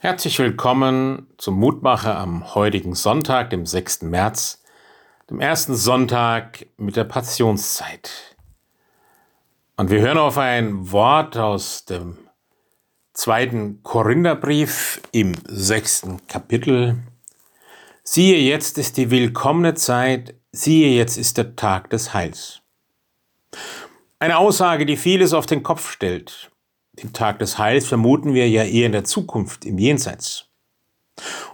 Herzlich willkommen zum Mutmacher am heutigen Sonntag, dem 6. März, dem ersten Sonntag mit der Passionszeit. Und wir hören auf ein Wort aus dem zweiten Korintherbrief im sechsten Kapitel. Siehe, jetzt ist die willkommene Zeit, siehe, jetzt ist der Tag des Heils. Eine Aussage, die vieles auf den Kopf stellt den Tag des Heils vermuten wir ja eher in der Zukunft, im Jenseits.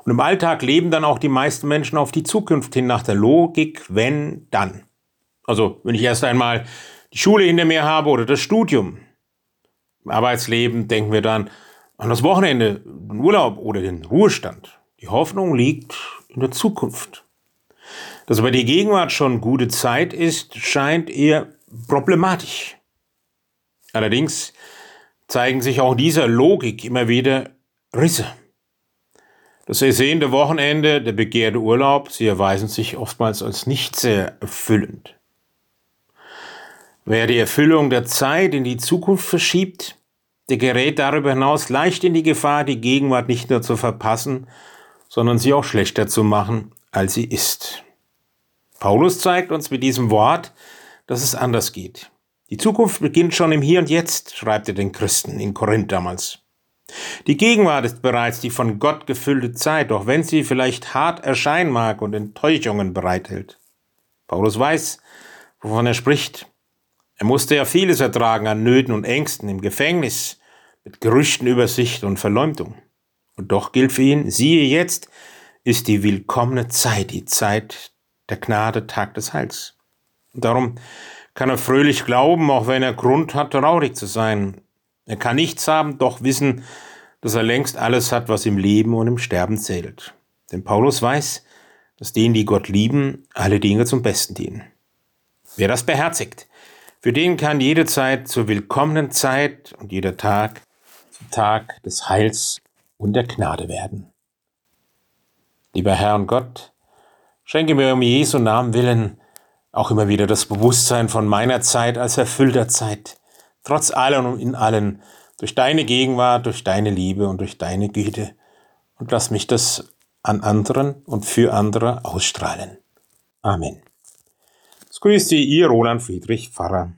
Und im Alltag leben dann auch die meisten Menschen auf die Zukunft hin nach der Logik, wenn, dann. Also, wenn ich erst einmal die Schule hinter mir habe oder das Studium. Im Arbeitsleben denken wir dann an das Wochenende, den Urlaub oder den Ruhestand. Die Hoffnung liegt in der Zukunft. Dass aber die Gegenwart schon gute Zeit ist, scheint eher problematisch. Allerdings zeigen sich auch dieser Logik immer wieder Risse. Das ersehnte Wochenende, der begehrte Urlaub, sie erweisen sich oftmals als nicht sehr erfüllend. Wer die Erfüllung der Zeit in die Zukunft verschiebt, der gerät darüber hinaus leicht in die Gefahr, die Gegenwart nicht nur zu verpassen, sondern sie auch schlechter zu machen, als sie ist. Paulus zeigt uns mit diesem Wort, dass es anders geht. Die Zukunft beginnt schon im Hier und Jetzt, schreibt er den Christen in Korinth damals. Die Gegenwart ist bereits die von Gott gefüllte Zeit, auch wenn sie vielleicht hart erscheinen mag und Enttäuschungen bereithält. Paulus weiß, wovon er spricht. Er musste ja vieles ertragen an Nöten und Ängsten im Gefängnis, mit Gerüchten über sich und Verleumdung. Und doch gilt für ihn, siehe jetzt, ist die willkommene Zeit, die Zeit der Gnade, Tag des Heils. Und darum kann er fröhlich glauben, auch wenn er Grund hat, traurig zu sein. Er kann nichts haben, doch wissen, dass er längst alles hat, was im Leben und im Sterben zählt. Denn Paulus weiß, dass denen, die Gott lieben, alle Dinge zum Besten dienen. Wer das beherzigt, für den kann jede Zeit zur willkommenen Zeit und jeder Tag zum Tag des Heils und der Gnade werden. Lieber Herr und Gott, schenke mir um Jesu Namen willen auch immer wieder das Bewusstsein von meiner Zeit als erfüllter Zeit, trotz allem und in allen, durch deine Gegenwart, durch deine Liebe und durch deine Güte. Und lass mich das an anderen und für andere ausstrahlen. Amen. Es grüßt Sie, Ihr Roland Friedrich Pfarrer.